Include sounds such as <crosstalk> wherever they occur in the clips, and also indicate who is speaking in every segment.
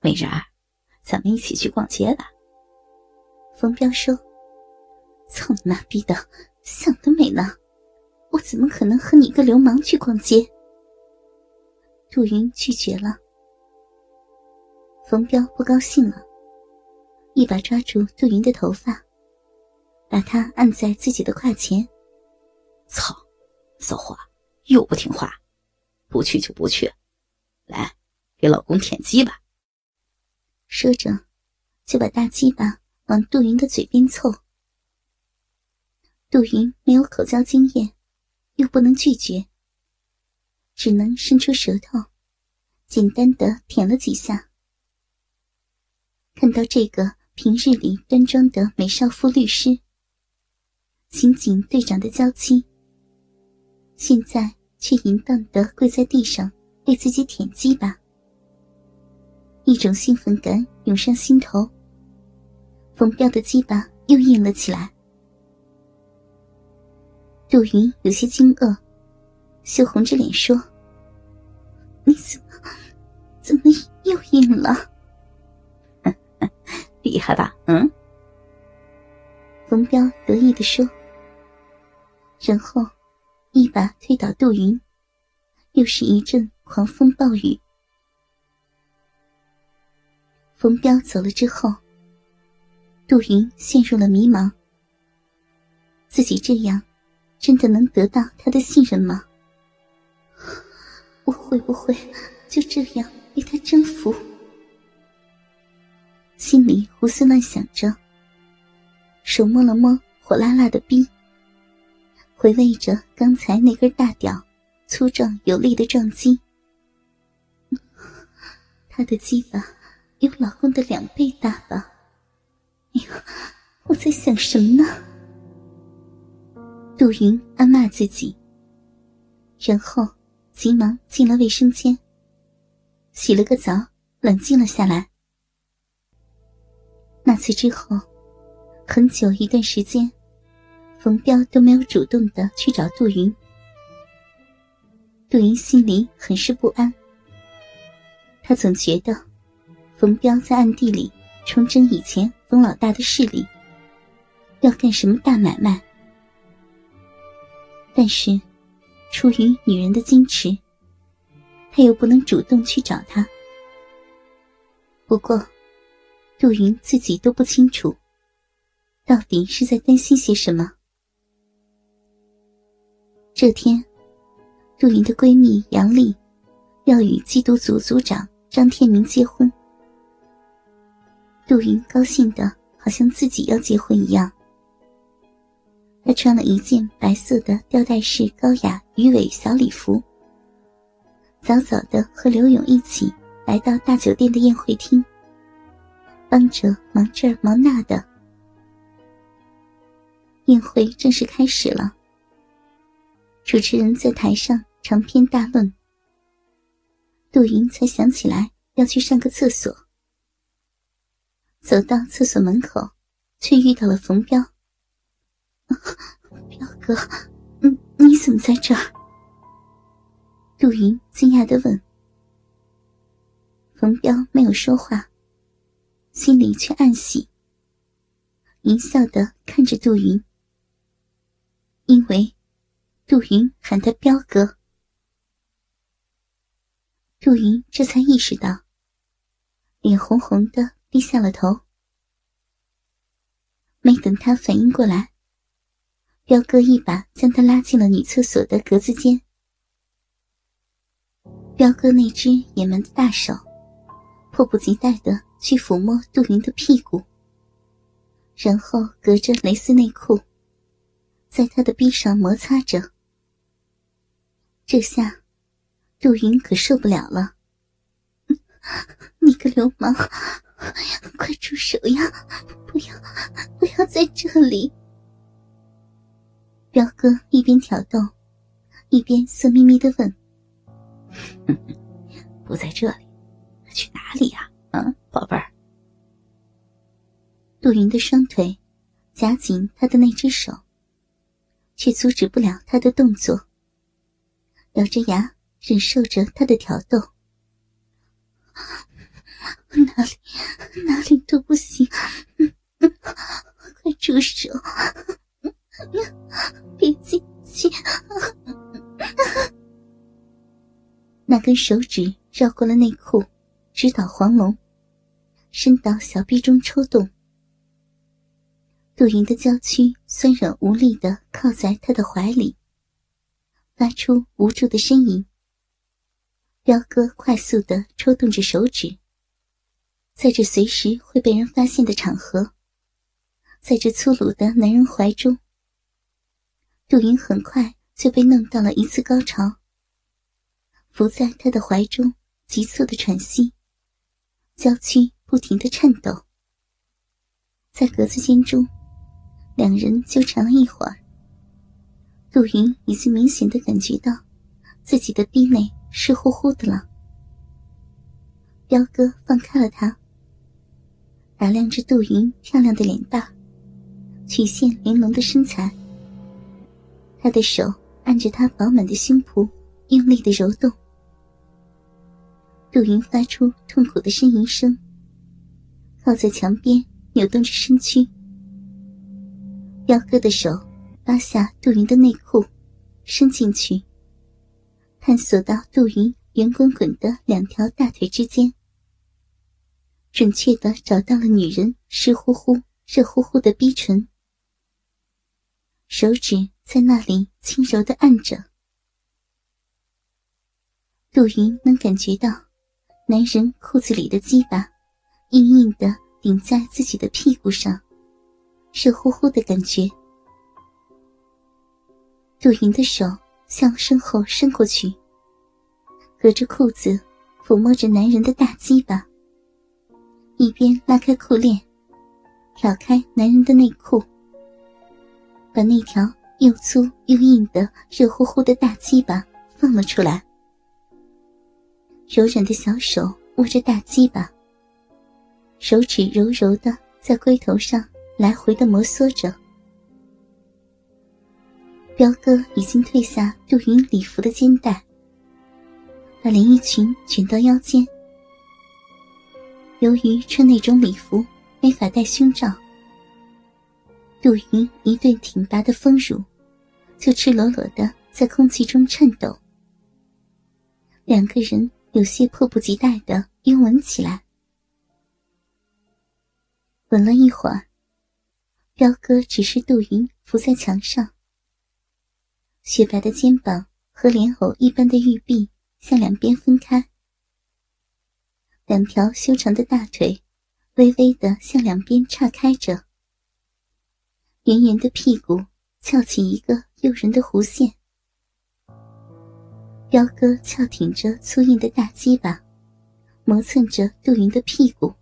Speaker 1: 美人儿，咱们一起去逛街吧。
Speaker 2: 冯彪说：“操你妈逼的，想得美呢！我怎么可能和你一个流氓去逛街？”杜云拒绝了。冯彪不高兴了，一把抓住杜云的头发，把她按在自己的胯前。
Speaker 1: 操，骚货，又不听话，不去就不去，来，给老公舔鸡吧。
Speaker 2: 说着，就把大鸡巴往杜云的嘴边凑。杜云没有口交经验，又不能拒绝，只能伸出舌头，简单的舔了几下。看到这个平日里端庄的美少妇律师，刑警队长的娇妻，现在却淫荡的跪在地上为自己舔鸡巴。一种兴奋感涌上心头，冯彪的鸡巴又硬了起来。杜云有些惊愕，羞红着脸说：“你怎么，怎么又硬了？<laughs>
Speaker 1: 厉害吧？嗯。”
Speaker 2: 冯彪得意的说，然后一把推倒杜云，又是一阵狂风暴雨。冯彪走了之后，杜云陷入了迷茫。自己这样，真的能得到他的信任吗？我会不会就这样被他征服？心里胡思乱想着，手摸了摸火辣辣的冰，回味着刚才那根大屌粗壮有力的撞击，他的鸡巴。有老公的两倍大吧？哎呀，我在想什么呢？杜云暗骂自己，然后急忙进了卫生间，洗了个澡，冷静了下来。那次之后，很久一段时间，冯彪都没有主动的去找杜云。杜云心里很是不安，他总觉得。冯彪在暗地里重整以前冯老大的势力，要干什么大买卖？但是，出于女人的矜持，他又不能主动去找他。不过，杜云自己都不清楚，到底是在担心些什么。这天，杜云的闺蜜杨丽要与缉毒组组长张天明结婚。杜云高兴的好像自己要结婚一样。她穿了一件白色的吊带式高雅鱼尾小礼服，早早的和刘勇一起来到大酒店的宴会厅，帮着忙这忙那的。宴会正式开始了，主持人在台上长篇大论，杜云才想起来要去上个厕所。走到厕所门口，却遇到了冯彪。<laughs> 彪哥，你你怎么在这儿？杜云惊讶的问。冯彪没有说话，心里却暗喜，淫笑的看着杜云，因为杜云喊他彪哥。杜云这才意识到，脸红红的。低下了头，没等他反应过来，彪哥一把将他拉进了女厕所的格子间。彪哥那只野蛮的大手，迫不及待的去抚摸杜云的屁股，然后隔着蕾丝内裤，在他的臂上摩擦着。这下，杜云可受不了了，<laughs> 你个流氓！快住手呀！不要，不要在这里！表哥一边挑逗，一边色眯眯的问：“ <laughs>
Speaker 1: 不在这里，去哪里呀？嗯，宝贝儿。”
Speaker 2: 杜云的双腿夹紧他的那只手，却阻止不了他的动作，咬着牙忍受着他的挑逗。哪里哪里都不行，快住手！别进去！那根手指绕过了内裤，直捣黄龙，伸到小臂中抽动。杜云的娇躯酸软无力的靠在他的怀里，发出无助的呻吟。彪哥快速的抽动着手指，在这随时会被人发现的场合，在这粗鲁的男人怀中，杜云很快就被弄到了一次高潮，伏在他的怀中，急促的喘息，娇躯不停的颤抖，在格子间中。两人纠缠了一会儿，陆云已经明显的感觉到自己的臂内湿乎乎的了。彪哥放开了他，打量着杜云漂亮的脸蛋，曲线玲珑的身材。他的手按着她饱满的胸脯，用力的揉动。杜云发出痛苦的呻吟声，靠在墙边，扭动着身躯。彪哥的手拉下杜云的内裤，伸进去，探索到杜云圆滚滚的两条大腿之间，准确的找到了女人湿乎乎、热乎乎的逼唇，手指在那里轻柔的按着。杜云能感觉到男人裤子里的鸡巴硬硬的顶在自己的屁股上。热乎乎的感觉，杜云的手向身后伸过去，隔着裤子抚摸着男人的大鸡巴，一边拉开裤链，挑开男人的内裤，把那条又粗又硬的热乎乎的大鸡巴放了出来。柔软的小手握着大鸡巴，手指柔柔的在龟头上。来回的摩挲着，彪哥已经褪下杜云礼服的肩带，把连衣裙卷到腰间。由于穿那种礼服没法戴胸罩，杜云一对挺拔的丰乳就赤裸裸的在空气中颤抖。两个人有些迫不及待的拥吻起来，吻了一会儿。彪哥只是杜云伏在墙上，雪白的肩膀和莲藕一般的玉臂向两边分开，两条修长的大腿微微的向两边岔开着，圆圆的屁股翘起一个诱人的弧线。彪哥翘挺着粗硬的大鸡巴，磨蹭着杜云的屁股，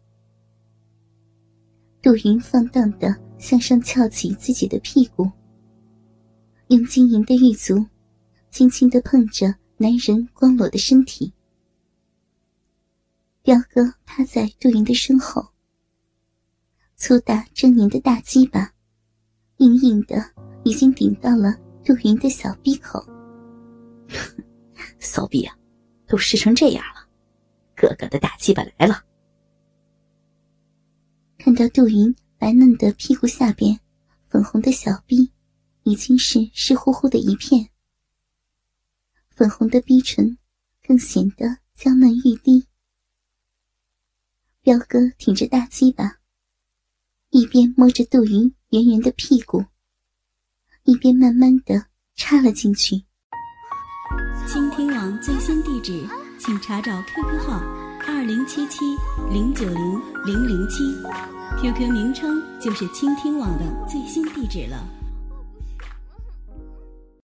Speaker 2: 杜云放荡的。向上翘起自己的屁股，用晶莹的玉足轻轻的碰着男人光裸的身体。彪哥趴在杜云的身后，粗大狰狞的大鸡巴，硬硬的已经顶到了杜云的小鼻口。
Speaker 1: 骚逼啊，都湿成这样了，哥哥的大鸡巴来了！
Speaker 2: 看到杜云。白嫩的屁股下边，粉红的小臂已经是湿乎乎的一片，粉红的逼唇更显得娇嫩欲滴。彪哥挺着大鸡巴，一边摸着杜云圆圆的屁股，一边慢慢的插了进去。
Speaker 3: 倾听网最新地址，请查找 QQ 号二零七七零九零零零七。QQ 名称就是倾听网的最新地址了。